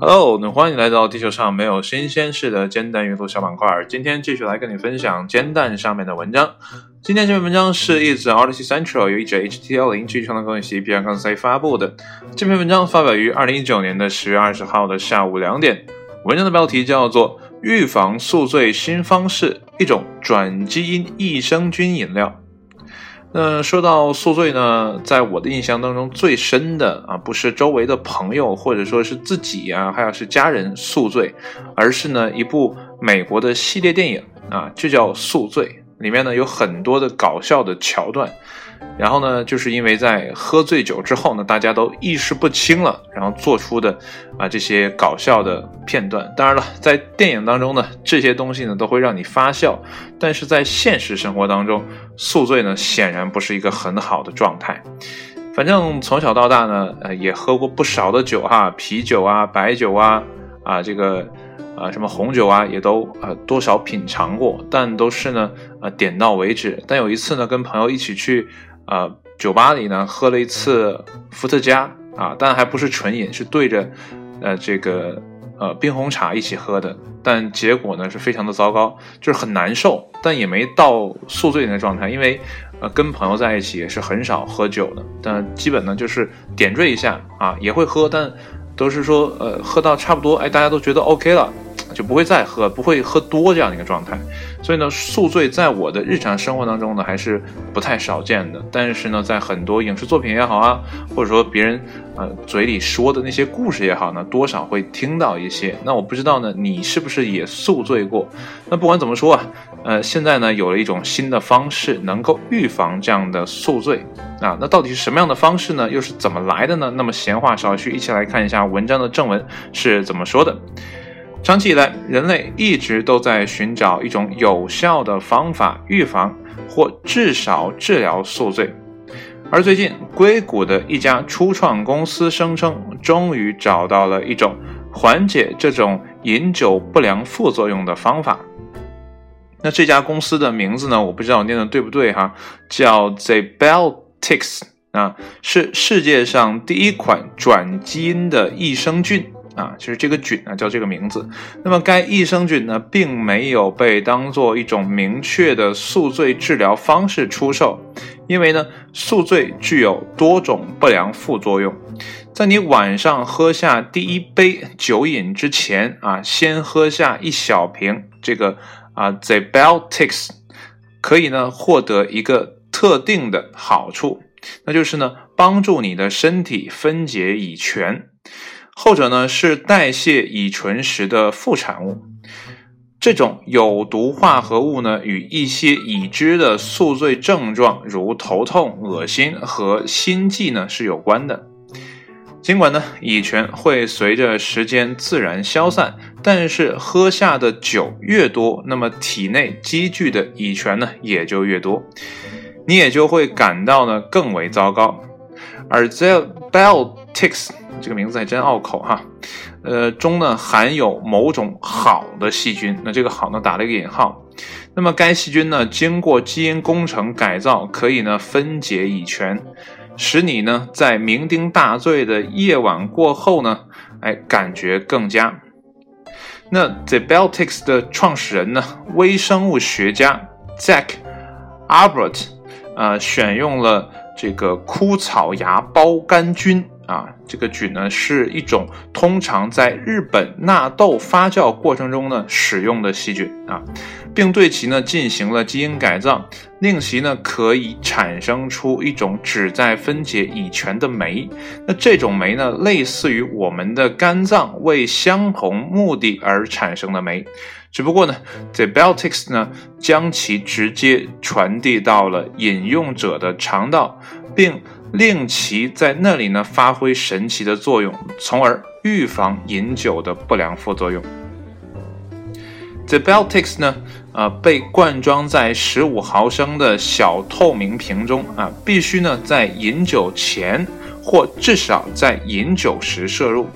Hello，那欢迎来到地球上没有新鲜事的煎蛋阅读小板块。今天继续来跟你分享煎蛋上面的文章。今天这篇文章是一则 Odyssey Central 由一者 HTL 零剧创的公益 PR 公司发布的。这篇文章发表于二零一九年的十月二十号的下午两点。文章的标题叫做《预防宿醉新方式：一种转基因益生菌饮料》。那说到宿醉呢，在我的印象当中最深的啊，不是周围的朋友或者说是自己啊，还有是家人宿醉，而是呢一部美国的系列电影啊，就叫《宿醉》，里面呢有很多的搞笑的桥段。然后呢，就是因为在喝醉酒之后呢，大家都意识不清了，然后做出的啊这些搞笑的片段。当然了，在电影当中呢，这些东西呢都会让你发笑，但是在现实生活当中，宿醉呢显然不是一个很好的状态。反正从小到大呢，呃，也喝过不少的酒哈，啤酒啊、白酒啊，啊这个啊什么红酒啊，也都呃多少品尝过，但都是呢呃点到为止。但有一次呢，跟朋友一起去。呃，酒吧里呢喝了一次伏特加啊，但还不是纯饮，是对着呃这个呃冰红茶一起喝的。但结果呢是非常的糟糕，就是很难受，但也没到宿醉的状态，因为呃跟朋友在一起也是很少喝酒的，但基本呢就是点缀一下啊，也会喝，但都是说呃喝到差不多，哎大家都觉得 OK 了。就不会再喝，不会喝多这样的一个状态，所以呢，宿醉在我的日常生活当中呢，还是不太少见的。但是呢，在很多影视作品也好啊，或者说别人呃嘴里说的那些故事也好呢，多少会听到一些。那我不知道呢，你是不是也宿醉过？那不管怎么说啊，呃，现在呢，有了一种新的方式能够预防这样的宿醉啊。那到底是什么样的方式呢？又是怎么来的呢？那么闲话少叙，一起来看一下文章的正文是怎么说的。长期以来，人类一直都在寻找一种有效的方法预防或至少治疗宿醉。而最近，硅谷的一家初创公司声称，终于找到了一种缓解这种饮酒不良副作用的方法。那这家公司的名字呢？我不知道念的对不对哈，叫 Zebeltix 啊，是世界上第一款转基因的益生菌。啊，其实这个菌呢叫这个名字。那么该益生菌呢，并没有被当做一种明确的宿醉治疗方式出售，因为呢，宿醉具有多种不良副作用。在你晚上喝下第一杯酒饮之前啊，先喝下一小瓶这个啊 Zebeltix，可以呢获得一个特定的好处，那就是呢帮助你的身体分解乙醛。后者呢是代谢乙醇时的副产物，这种有毒化合物呢与一些已知的宿醉症状，如头痛、恶心和心悸呢是有关的。尽管呢乙醛会随着时间自然消散，但是喝下的酒越多，那么体内积聚的乙醛呢也就越多，你也就会感到呢更为糟糕。而 z e l b e l t i c s 这个名字还真拗口哈，呃，中呢含有某种好的细菌，那这个好呢打了一个引号。那么该细菌呢经过基因工程改造，可以呢分解乙醛，使你呢在酩酊大醉的夜晚过后呢，哎，感觉更佳。那 Zebeltix 的创始人呢，微生物学家 Zach Albert，呃，选用了这个枯草芽孢杆菌。啊，这个菌呢是一种通常在日本纳豆发酵过程中呢使用的细菌啊，并对其呢进行了基因改造，令其呢可以产生出一种旨在分解乙醛的酶。那这种酶呢类似于我们的肝脏为相同目的而产生的酶，只不过呢，Zebeltix 呢将其直接传递到了饮用者的肠道，并。令其在那里呢发挥神奇的作用，从而预防饮酒的不良副作用。The Baltics 呢，呃，被灌装在十五毫升的小透明瓶中啊，必须呢在饮酒前或至少在饮酒时摄入，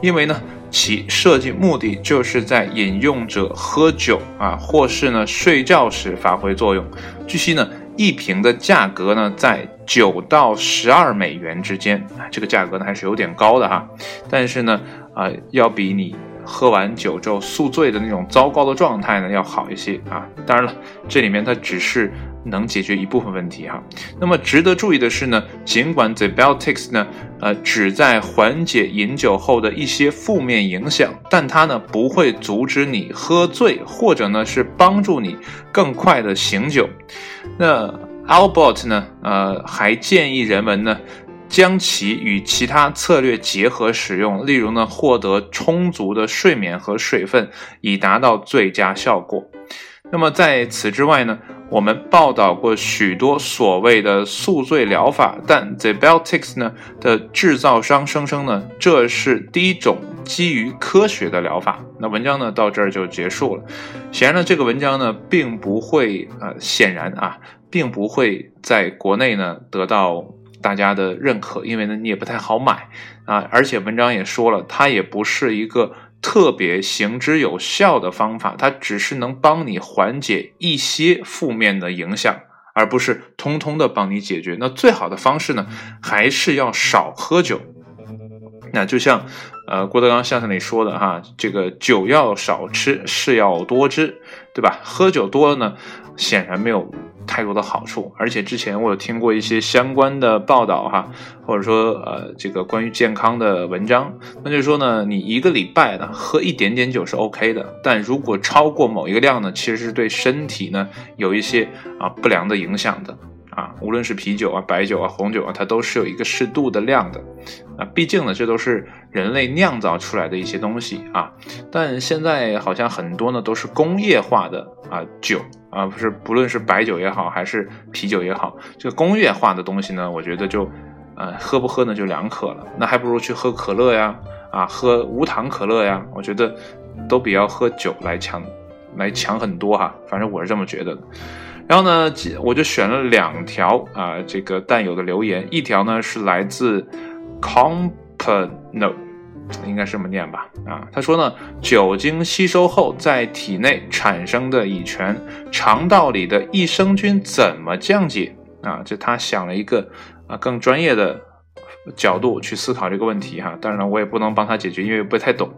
因为呢其设计目的就是在饮用者喝酒啊或是呢睡觉时发挥作用。据悉呢。一瓶的价格呢在九到十二美元之间啊，这个价格呢还是有点高的哈，但是呢啊要比你。喝完酒之后宿醉的那种糟糕的状态呢，要好一些啊。当然了，这里面它只是能解决一部分问题哈。那么值得注意的是呢，尽管 The Baltics 呢，呃，旨在缓解饮酒后的一些负面影响，但它呢不会阻止你喝醉，或者呢是帮助你更快的醒酒。那 Albert 呢，呃，还建议人们呢。将其与其他策略结合使用，例如呢，获得充足的睡眠和水分，以达到最佳效果。那么在此之外呢，我们报道过许多所谓的宿醉疗法，但 The Baltics 呢的制造商声称呢，这是第一种基于科学的疗法。那文章呢到这儿就结束了。显然呢，这个文章呢并不会呃，显然啊，并不会在国内呢得到。大家的认可，因为呢你也不太好买啊，而且文章也说了，它也不是一个特别行之有效的方法，它只是能帮你缓解一些负面的影响，而不是通通的帮你解决。那最好的方式呢，还是要少喝酒。那就像呃郭德纲相声里说的哈，这个酒要少吃，事要多知，对吧？喝酒多了呢，显然没有。太多的好处，而且之前我有听过一些相关的报道哈，或者说呃这个关于健康的文章，那就是说呢，你一个礼拜呢喝一点点酒是 OK 的，但如果超过某一个量呢，其实是对身体呢有一些啊不良的影响的。啊，无论是啤酒啊、白酒啊、红酒啊，它都是有一个适度的量的，啊，毕竟呢，这都是人类酿造出来的一些东西啊。但现在好像很多呢都是工业化的啊酒啊，不是，不论是白酒也好，还是啤酒也好，这个工业化的东西呢，我觉得就，呃，喝不喝呢就两可了，那还不如去喝可乐呀，啊，喝无糖可乐呀，我觉得都比要喝酒来强，来强很多哈，反正我是这么觉得的。然后呢，我就选了两条啊，这个弹友的留言。一条呢是来自 Compano，应该是这么念吧？啊，他说呢，酒精吸收后在体内产生的乙醛，肠道里的益生菌怎么降解？啊，就他想了一个啊更专业的角度去思考这个问题哈。当然了，我也不能帮他解决，因为不太懂。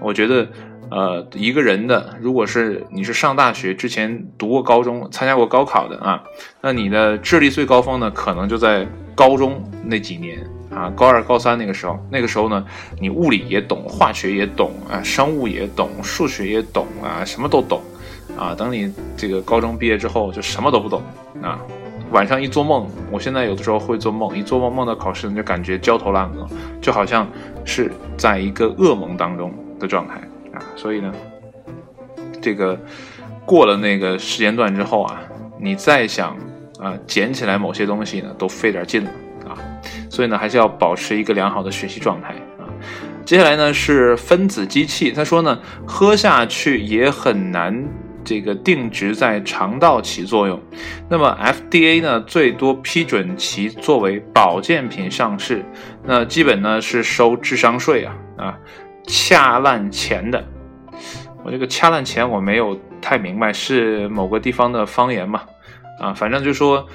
我觉得。呃，一个人的，如果是你是上大学之前读过高中、参加过高考的啊，那你的智力最高峰呢，可能就在高中那几年啊，高二、高三那个时候。那个时候呢，你物理也懂，化学也懂啊，生物也懂，数学也懂啊，什么都懂啊。等你这个高中毕业之后，就什么都不懂啊。晚上一做梦，我现在有的时候会做梦，一做梦梦到考试，你就感觉焦头烂额，就好像是在一个噩梦当中的状态。所以呢，这个过了那个时间段之后啊，你再想啊捡起来某些东西呢，都费点劲了啊。所以呢，还是要保持一个良好的学习状态啊。接下来呢是分子机器，他说呢，喝下去也很难这个定植在肠道起作用。那么 FDA 呢，最多批准其作为保健品上市，那基本呢是收智商税啊啊。恰烂钱的，我这个掐烂钱我没有太明白，是某个地方的方言嘛？啊，反正就说，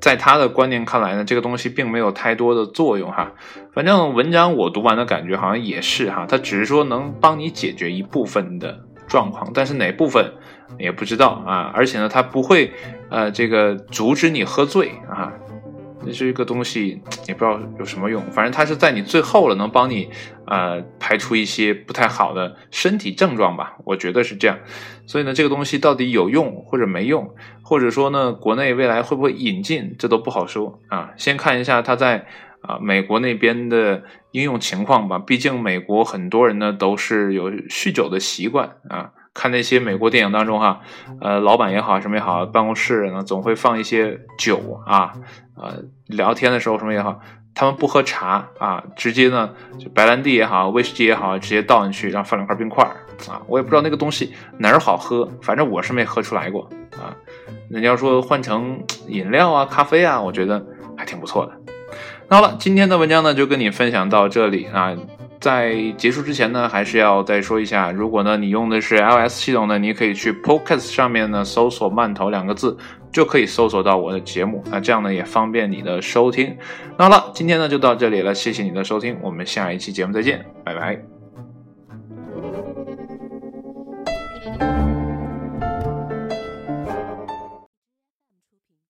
在他的观念看来呢，这个东西并没有太多的作用哈。反正文章我读完的感觉好像也是哈，他只是说能帮你解决一部分的状况，但是哪部分也不知道啊。而且呢，他不会呃这个阻止你喝醉啊。那是一个东西，也不知道有什么用。反正它是在你最后了，能帮你呃排除一些不太好的身体症状吧？我觉得是这样。所以呢，这个东西到底有用或者没用，或者说呢，国内未来会不会引进，这都不好说啊。先看一下它在啊美国那边的应用情况吧。毕竟美国很多人呢都是有酗酒的习惯啊。看那些美国电影当中哈，呃，老板也好，什么也好，办公室呢总会放一些酒啊，呃，聊天的时候什么也好，他们不喝茶啊，直接呢就白兰地也好，威士忌也好，直接倒进去，然后放两块冰块啊，我也不知道那个东西哪儿好喝，反正我是没喝出来过啊。人家说换成饮料啊、咖啡啊，我觉得还挺不错的。那好了，今天的文章呢就跟你分享到这里啊。在结束之前呢，还是要再说一下，如果呢你用的是 iOS 系统呢，你可以去 Podcast 上面呢搜索“慢头”两个字，就可以搜索到我的节目。那这样呢也方便你的收听。那好了，今天呢就到这里了，谢谢你的收听，我们下一期节目再见，拜拜。